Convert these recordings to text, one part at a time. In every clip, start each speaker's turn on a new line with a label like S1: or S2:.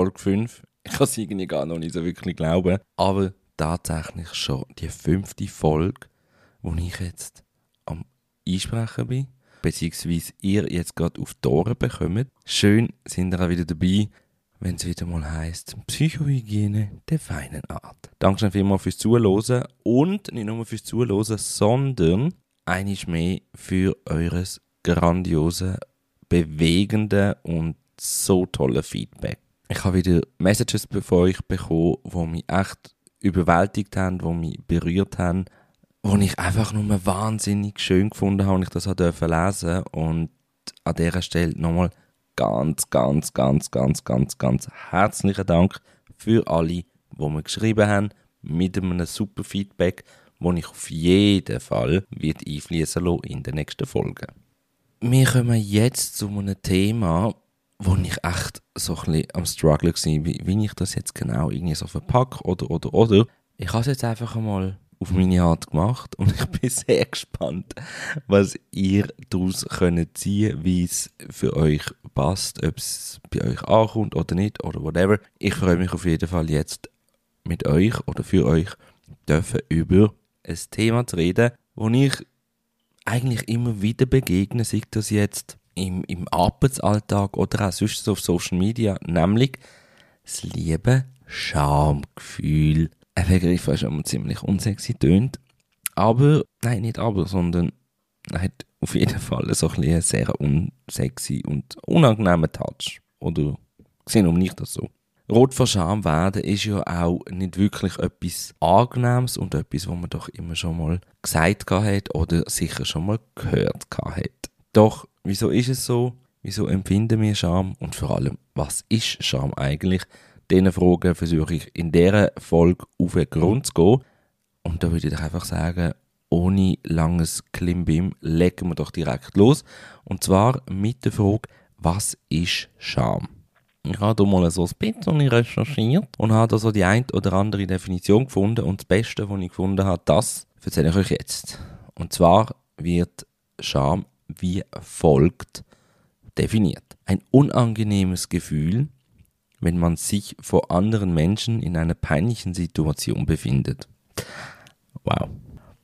S1: Folge 5. Ich kann es irgendwie gar noch nicht so wirklich glauben. Aber tatsächlich schon die fünfte Folge, wo ich jetzt am Einsprechen bin. Beziehungsweise ihr jetzt gerade auf die Ohren bekommt. Schön sind ihr auch wieder dabei, wenn es wieder mal heisst Psychohygiene der feinen Art. Danke vielmals fürs Zuhören und nicht nur fürs Zuhören, sondern einiges mehr für eures grandiose, bewegende und so tolle Feedback. Ich habe wieder Messages von euch bekommen, die mich echt überwältigt haben, die mich berührt haben, die ich einfach nur wahnsinnig schön gefunden habe und ich das lesen durfte. Und an dieser Stelle nochmal ganz, ganz, ganz, ganz, ganz, ganz herzlichen Dank für alle, die mir geschrieben haben, mit einem super Feedback, das ich auf jeden Fall wird einfließen lassen in den nächsten Folgen. Wir kommen jetzt zu einem Thema, wo ich echt so ein bisschen am Struggle war, wie, wie ich das jetzt genau irgendwie so verpacke oder, oder, oder. Ich habe es jetzt einfach einmal auf meine Art gemacht und ich bin sehr gespannt, was ihr daraus könnt ziehen, wie es für euch passt, ob es bei euch ankommt oder nicht oder whatever. Ich freue mich auf jeden Fall jetzt mit euch oder für euch dürfen über ein Thema zu reden, wo ich eigentlich immer wieder begegne, sei das jetzt im, im Arbeitsalltag oder auch sonst auf Social Media, nämlich das liebe Schamgefühl. Ein Begriff, der schon mal ziemlich unsexy tönt. Aber, nein, nicht aber, sondern er hat auf jeden Fall so ein einen sehr unsexy und unangenehmen Touch. Oder sehen um nicht das so. Rot vor Scham werden ist ja auch nicht wirklich etwas Angenehmes und etwas, was man doch immer schon mal gesagt hat oder sicher schon mal gehört hat. Doch Wieso ist es so? Wieso empfinden wir Scham? Und vor allem, was ist Scham eigentlich? Diesen Fragen versuche ich in dieser Folge auf den Grund zu gehen. Und da würde ich einfach sagen, ohne langes Klimbim legen wir doch direkt los. Und zwar mit der Frage, was ist Scham? Ich habe hier mal so ein bisschen recherchiert und habe da so die ein oder andere Definition gefunden. Und das Beste, was ich gefunden habe, das erzähle ich euch jetzt. Und zwar wird Scham wie folgt definiert. Ein unangenehmes Gefühl, wenn man sich vor anderen Menschen in einer peinlichen Situation befindet. Wow,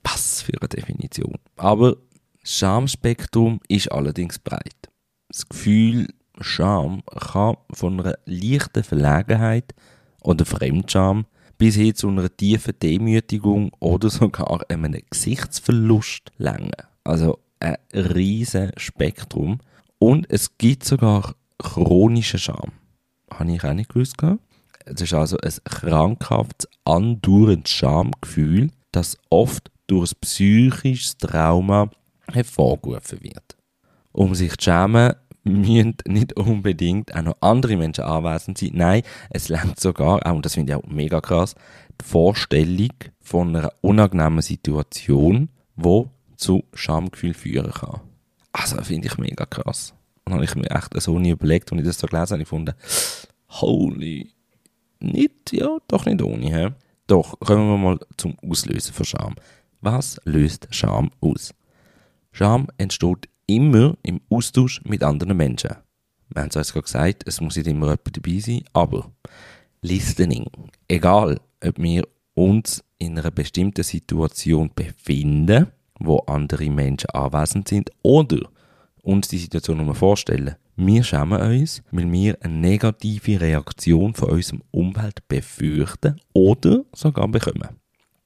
S1: was für eine Definition. Aber Schamspektrum ist allerdings breit. Das Gefühl Scham kann von einer leichten Verlegenheit oder Fremdscham bis hin zu einer tiefen Demütigung oder sogar einem Gesichtsverlust länger. Also ein riesen Spektrum. Und es gibt sogar chronische Scham. Habe ich auch nicht gewusst. Es ist also ein krankhaftes, andauerndes Schamgefühl, das oft durch ein psychisches Trauma hervorgerufen wird. Um sich zu schämen, müssen nicht unbedingt auch noch andere Menschen anwesend sein. Nein, es lernt sogar, und das finde ich auch mega krass, die Vorstellung von einer unangenehmen Situation, wo zu Schamgefühl führen kann. Also, finde ich mega krass. Und habe ich mir echt so nie überlegt, als ich das so gelesen habe, ich gefunden, holy, nicht, ja, doch nicht ohne, hä? Doch, kommen wir mal zum Auslösen von Scham. Was löst Scham aus? Scham entsteht immer im Austausch mit anderen Menschen. Wir haben es uns gerade gesagt, es muss nicht immer jemand dabei sein, aber Listening. Egal, ob wir uns in einer bestimmten Situation befinden wo andere Menschen anwesend sind oder uns die Situation nur vorstellen. Wir schämen uns, weil wir eine negative Reaktion von unserem Umfeld befürchten oder sogar bekommen.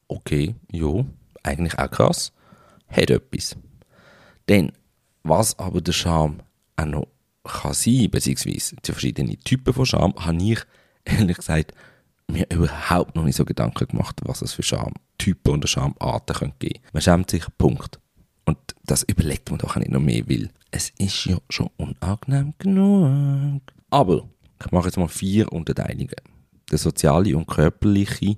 S1: Okay, ja, eigentlich auch krass. Hat etwas. Denn was aber der Scham auch noch kann sein, beziehungsweise die verschiedenen Typen von Scham, habe ich ehrlich gesagt mir überhaupt noch nicht so Gedanken gemacht, was es für Schamtypen oder Schamarten geben könnte. Man schämt sich, Punkt. Und das überlegt man doch nicht noch mehr, weil es ist ja schon unangenehm genug. Aber ich mache jetzt mal vier Unterteilungen. Der soziale und körperliche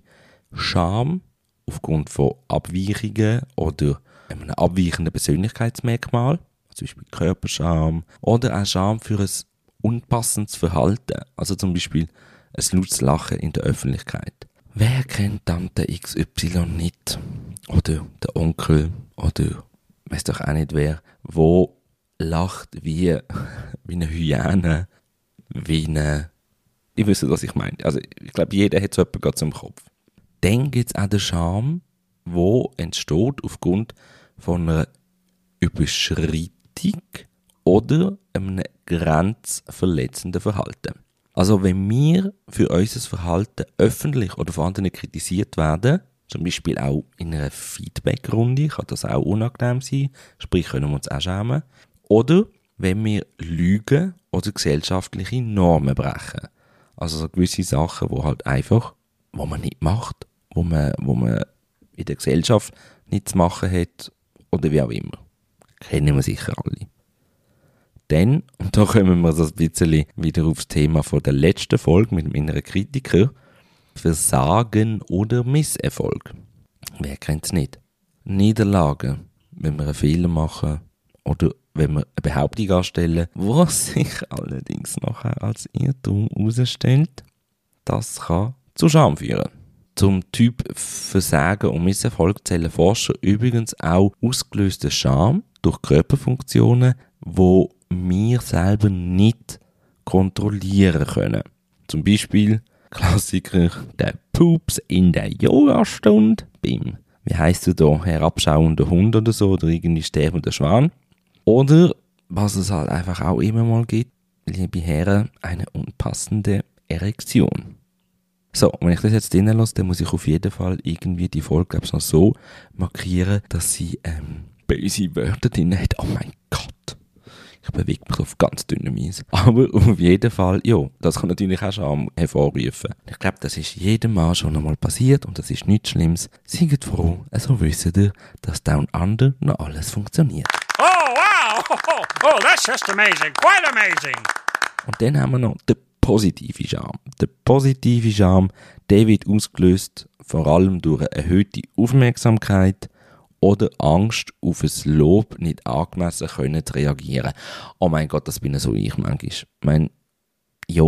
S1: Scham aufgrund von Abweichungen oder einem abweichenden Persönlichkeitsmerkmal, zum Beispiel Körperscham, oder auch Scham für ein unpassendes Verhalten. Also zum Beispiel ein lautes Lachen in der Öffentlichkeit. Wer kennt Tante XY nicht? Oder der Onkel? Oder weiß doch auch nicht wer, wo lacht wie, wie eine Hyäne, wie eine ich wüsste, was ich meine. Also ich glaube, jeder hat so etwas zum Kopf. Dann gibt es auch den Charme, wo entsteht aufgrund von einer Überschreitung oder einem grenzverletzenden Verhalten. Also wenn wir für unser Verhalten öffentlich oder von anderen kritisiert werden, zum Beispiel auch in einer Feedback-Runde, kann das auch unangenehm sein, sprich können wir uns auch schämen. Oder wenn wir lügen oder gesellschaftliche Normen brechen. Also so gewisse Sachen, wo halt einfach, wo man nicht macht, wo man, wo man in der Gesellschaft nicht zu machen hat oder wie auch immer. Kennen wir sicher alle. Dann, und da kommen wir so ein bisschen wieder aufs Thema von der letzten Folge mit dem inneren Kritiker, Versagen oder Misserfolg. Wer kennt es nicht? Niederlagen, wenn wir einen Fehler machen oder wenn wir eine Behauptung anstellen, was sich allerdings nachher als Irrtum herausstellt, das kann zu Scham führen. Zum Typ Versagen und Misserfolg zählen Forscher übrigens auch ausgelöste Scham durch Körperfunktionen, wo wir selber nicht kontrollieren können. Zum Beispiel Klassiker, der Pups in der Yogastunde beim, wie heißt du da, herabschauender Hund oder so, oder irgendwie sterbender Schwan. Oder, was es halt einfach auch immer mal gibt, liebe Herren, eine unpassende Erektion. So, wenn ich das jetzt drinnen lasse, dann muss ich auf jeden Fall irgendwie die Folge, glaube ich, noch so markieren, dass sie ähm, böse Wörter drin hat. Oh mein Gott. Ich bewege mich auf ganz dünnem Eis. Aber auf jeden Fall, ja, das kann natürlich auch Scham hervorrufen. Ich glaube, das ist jedem Mal schon einmal passiert und das ist nichts Schlimmes. Seid froh, also wisst ihr, dass Down Under noch alles funktioniert.
S2: Oh, wow! Oh, oh, that's just amazing. Quite amazing.
S1: Und dann haben wir noch den positiven Charme. Der positive Charme, der wird ausgelöst vor allem durch eine erhöhte Aufmerksamkeit oder Angst auf ein Lob nicht angemessen können reagieren. Oh mein Gott, das bin so ich manchmal. Ich meine, ja,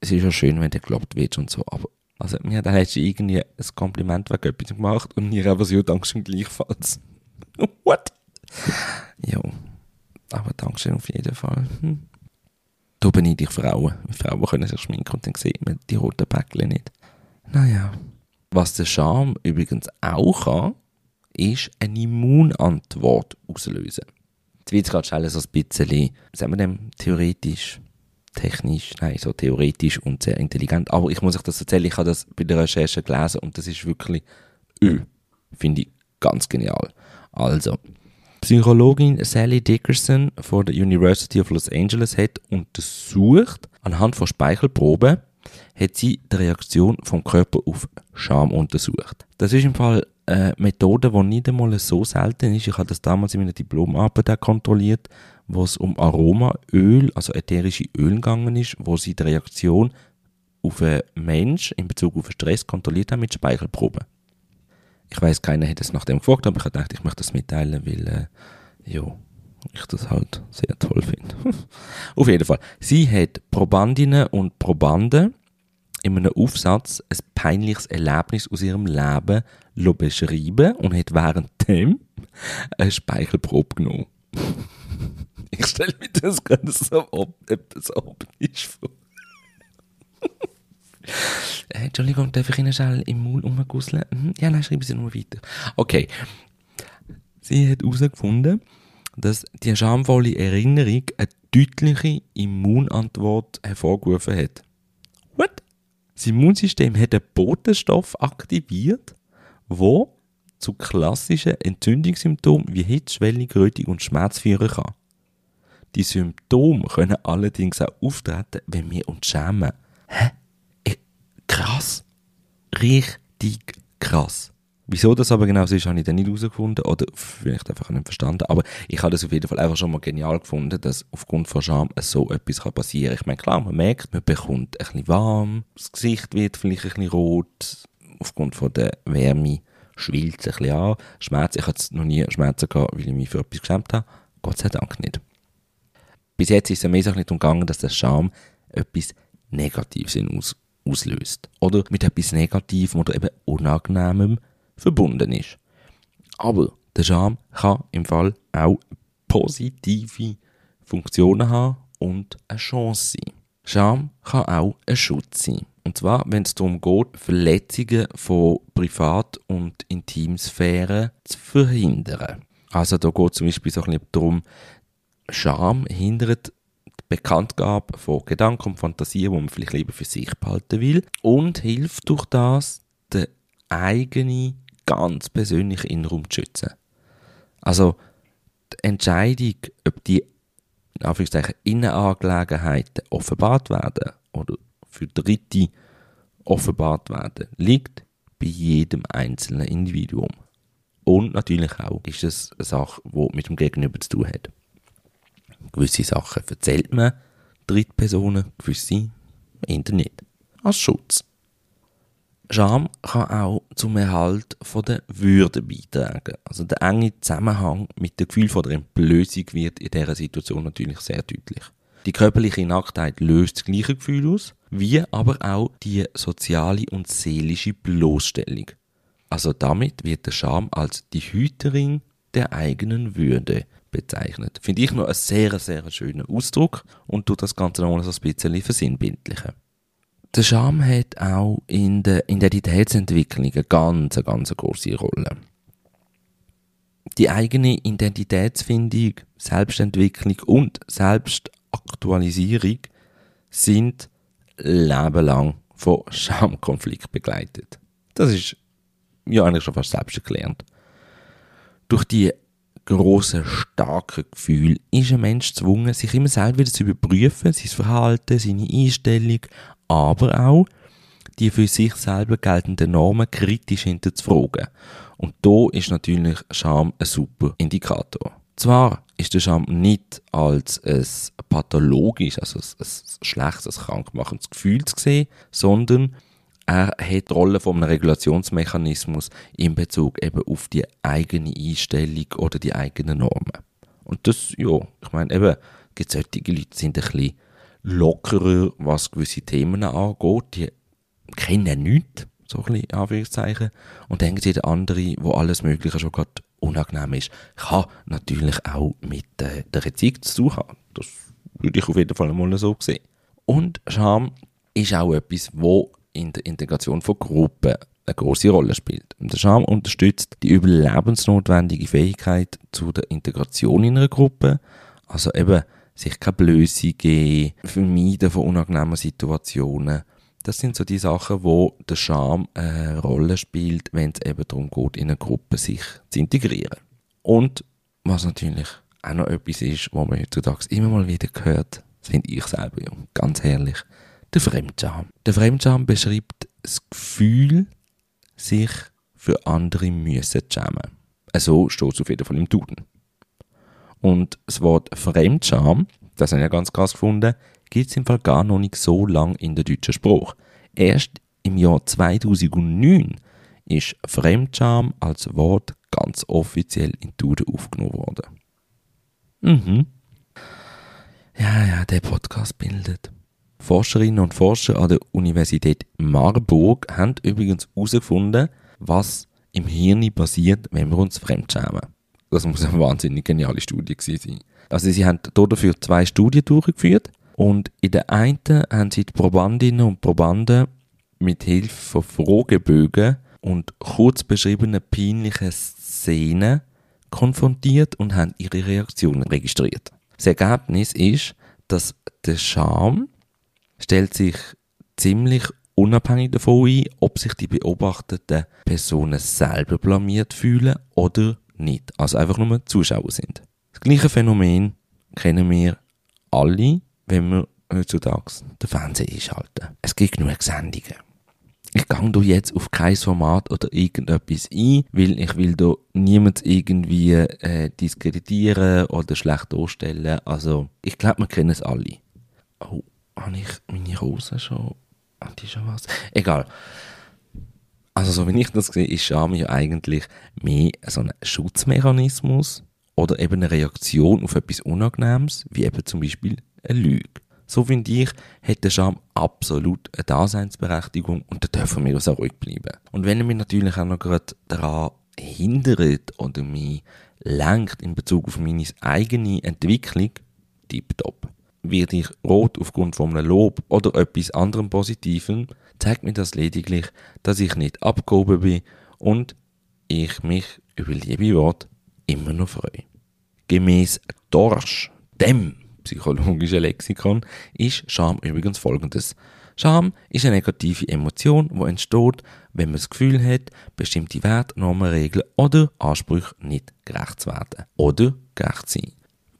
S1: es ist ja schön, wenn du gelobt wird und so, aber also, mir hat letztens irgendwie ein Kompliment wegen etwas gemacht und mir einfach so, Dankeschön gleichfalls. What? Ja, aber Dankeschön auf jeden Fall. Hm. Da beneide ich Frauen. Frauen können sich schminken und dann sieht man die roten Päckchen nicht. Naja. Was der Charme übrigens auch kann, ist eine Immunantwort auslösen. Jetzt wird es gerade schnell so ein bisschen, sagen wir dem, theoretisch, technisch, nein, so theoretisch und sehr intelligent. Aber ich muss euch das erzählen, ich habe das bei der Recherche gelesen und das ist wirklich, öh, finde ich ganz genial. Also, Psychologin Sally Dickerson von der University of Los Angeles hat untersucht, anhand von Speichelproben, hat sie die Reaktion vom Körper auf Scham untersucht. Das ist im Fall eine Methode, die nicht einmal so selten ist. Ich habe das damals in meiner Diplomarbeit kontrolliert, wo es um Aromaöl, also ätherische Öl gegangen ist, wo sie die Reaktion auf einen Mensch in Bezug auf Stress kontrolliert haben mit Speichelproben. Ich weiß, keiner hätte es nach dem gefragt, aber ich gedacht, ich möchte das mitteilen, weil, äh, ja, ich das halt sehr toll finde. Auf jeden Fall. Sie hat Probandinnen und Probanden in einem Aufsatz ein peinliches Erlebnis aus ihrem Leben beschreiben und hat währenddem eine Speichelprobe genommen. ich stelle mir das gerade so ob, etwas optisch vor. Äh, Entschuldigung, darf ich Ihnen schnell im Maul rumgusseln? Mhm. Ja, nein, schreiben Sie nur weiter. Okay. Sie hat herausgefunden, dass die schamvolle Erinnerung eine deutliche Immunantwort hervorgerufen hat. What? Das Immunsystem hat einen Botenstoff aktiviert, wo zu klassischen Entzündungssymptomen wie Hitzschwellung, Rötung und Schmerz führen kann. Die Symptome können allerdings auch auftreten, wenn wir uns schämen. Hä? krass. Richtig krass. Wieso das aber genau so ist, habe ich dann nicht herausgefunden oder vielleicht einfach nicht verstanden. Aber ich habe das auf jeden Fall einfach schon mal genial gefunden, dass aufgrund von Scham so etwas passieren kann. Ich meine, klar, man merkt, man bekommt ein bisschen warm, das Gesicht wird vielleicht ein bisschen rot, aufgrund von der Wärme schwillt es ein bisschen an. Schmerz, ich hatte noch nie Schmerzen gehabt, weil ich mich für etwas geschämt habe. Gott sei Dank nicht. Bis jetzt ist es mir nicht umgegangen, dass der Scham etwas Negatives in uns auslöst oder mit etwas Negativem oder eben Unangenehmem verbunden ist. Aber der Scham kann im Fall auch positive Funktionen haben und eine Chance sein. Scham kann auch ein Schutz sein. Und zwar, wenn es darum geht, Verletzungen von Privat- und Intimsphären zu verhindern. Also da geht zum Beispiel so ein bisschen darum, Scham hindert die Bekanntgabe von Gedanken und Fantasien, die man vielleicht lieber für sich behalten will und hilft durch das, den eigenen, ganz persönlichen Innenraum zu schützen. Also die Entscheidung, ob die in Innenangelegenheiten offenbart werden oder für Dritte offenbart werden, liegt bei jedem einzelnen Individuum. Und natürlich auch ist es eine Sache, die mit dem Gegenüber zu tun hat. Gewisse Sachen erzählt man Drittpersonen, gewisse Internet. Als Schutz. Scham kann auch zum Erhalt von der Würde beitragen. Also der enge Zusammenhang mit dem Gefühl von der Entblößung wird in dieser Situation natürlich sehr deutlich. Die körperliche Nacktheit löst das gleiche Gefühl aus, wie aber auch die soziale und seelische Bloßstellung. Also damit wird der Scham als die Hüterin der eigenen Würde bezeichnet. Finde ich noch einen sehr, sehr schönen Ausdruck und tut das Ganze noch mal so ein bisschen versinnbildlichen. Der Scham hat auch in der Identitätsentwicklung eine ganz, ganz große Rolle. Die eigene Identitätsfindung, Selbstentwicklung und Selbstaktualisierung sind lebenlang von Schamkonflikt begleitet. Das ist ja eigentlich schon fast selbst erklärt. Durch die große starke Gefühl ist ein Mensch gezwungen, sich immer selber wieder zu überprüfen, sein Verhalten, seine Einstellung, aber auch die für sich selber geltenden Normen kritisch hinterzufragen. Und da ist natürlich Scham ein super Indikator. Zwar ist der Scham nicht als ein pathologisch, also ein, schlechtes, krankmachendes Gefühl zu sehen, sondern er hat die Rolle von einem Regulationsmechanismus in Bezug eben auf die eigene Einstellung oder die eigenen Normen. Und das, ja, ich meine, eben, gibt solche Leute, die sind ein bisschen lockerer, was gewisse Themen angeht. Die kennen nichts, so ein bisschen Anführungszeichen. Und gibt es andere, wo alles Mögliche schon gerade unangenehm ist. Kann natürlich auch mit äh, der Erziehung zu tun haben. Das würde ich auf jeden Fall mal so sehen. Und Scham ist auch etwas, wo in der Integration von Gruppen eine große Rolle spielt. Der Scham unterstützt die überlebensnotwendige Fähigkeit zu der Integration in einer Gruppe. Also eben sich keine Blöße geben, vermeiden von unangenehmen Situationen. Das sind so die Sachen, wo der Scham eine Rolle spielt, wenn es eben darum geht, in einer Gruppe sich zu integrieren. Und was natürlich auch noch etwas ist, was man heutzutage immer mal wieder hört, finde ich selber ja, ganz herrlich, der Fremdscham. Der Fremdscham beschreibt das Gefühl, sich für andere müssen zu schämen. So steht es auf jeden Fall im Duden. Und das Wort Fremdscham, das habe ich ja ganz krass gefunden, gibt es im Fall gar noch nicht so lang in der deutschen Sprache. Erst im Jahr 2009 ist Fremdscham als Wort ganz offiziell in Duden aufgenommen worden. Mhm. Ja, ja, der Podcast bildet. Forscherinnen und Forscher an der Universität Marburg haben übrigens herausgefunden, was im Hirn passiert, wenn wir uns fremdschämen. Das muss eine wahnsinnig geniale Studie sein. Also sie haben dafür zwei Studien durchgeführt und in der einen haben sie die Probandinnen und Probanden mit Hilfe von Fragebögen und kurz beschriebenen peinlichen Szenen konfrontiert und haben ihre Reaktionen registriert. Das Ergebnis ist, dass der Scham stellt sich ziemlich unabhängig davon ein, ob sich die beobachteten Personen selber blamiert fühlen oder nicht. Also einfach nur Zuschauer sind. Das gleiche Phänomen kennen wir alle, wenn wir heutzutage den Fernseher einschalten. Es gibt genug Sendungen. Ich gehe da jetzt auf kein Format oder irgendetwas ein, weil ich will da niemand irgendwie äh, diskreditieren oder schlecht darstellen. Also, ich glaube, wir kennen es alle. Oh, habe ich meine Hose schon? Hat die schon was? Egal. Also, so wie ich das sehe, ist Scham ja eigentlich mehr so ein Schutzmechanismus oder eben eine Reaktion auf etwas Unangenehmes, wie eben zum Beispiel eine Lüge. So finde ich, hat der Scham absolut eine Daseinsberechtigung und da dürfen wir so ruhig bleiben. Und wenn er mich natürlich auch noch gerade daran hindert oder mich lenkt in Bezug auf meine eigene Entwicklung, tipptopp. Werde ich rot aufgrund von einem Lob oder etwas anderem Positivem, zeigt mir das lediglich, dass ich nicht abgehoben bin und ich mich über liebe Worte immer noch freue. Gemäß Dorsch, dem psychologischen Lexikon, ist Scham übrigens folgendes. Scham ist eine negative Emotion, die entsteht, wenn man das Gefühl hat, bestimmte Werte, Regeln oder Ansprüche nicht gerecht zu werden. Oder gerecht zu sein.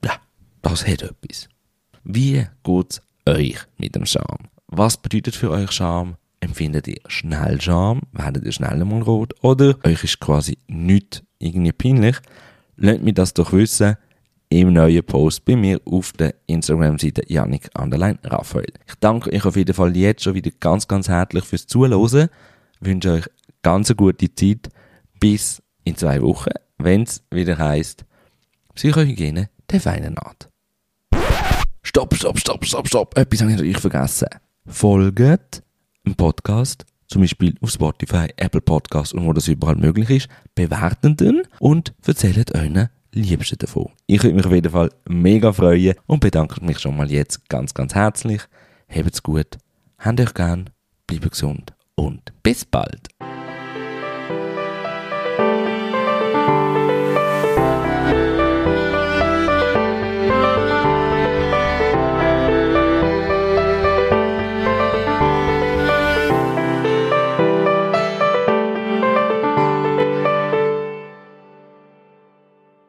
S1: Ja, das hat etwas. Wie geht's euch mit dem Scham? Was bedeutet für euch Scham? Empfindet ihr schnell Scham? Werdet ihr schnell mal rot? Oder euch ist quasi nichts irgendwie peinlich? Lasst mich das doch wissen im neuen Post bei mir auf der Instagram-Seite Yannick Anderlein Raphael. Ich danke euch auf jeden Fall jetzt schon wieder ganz, ganz herzlich fürs Zuhören. Wünsche euch ganz eine gute Zeit bis in zwei Wochen, wenn es wieder heisst Psychohygiene der feinen Art. Stopp, stopp, stopp, stopp, stopp. Etwas habe ich natürlich vergessen. Folgt im Podcast, zum Beispiel auf Spotify, Apple Podcast und wo das überall möglich ist, bewerten den und erzählt euren Liebsten davon. Ich würde mich auf jeden Fall mega freuen und bedanke mich schon mal jetzt ganz, ganz herzlich. Habt's gut, habt euch gern, bleibt gesund und bis bald.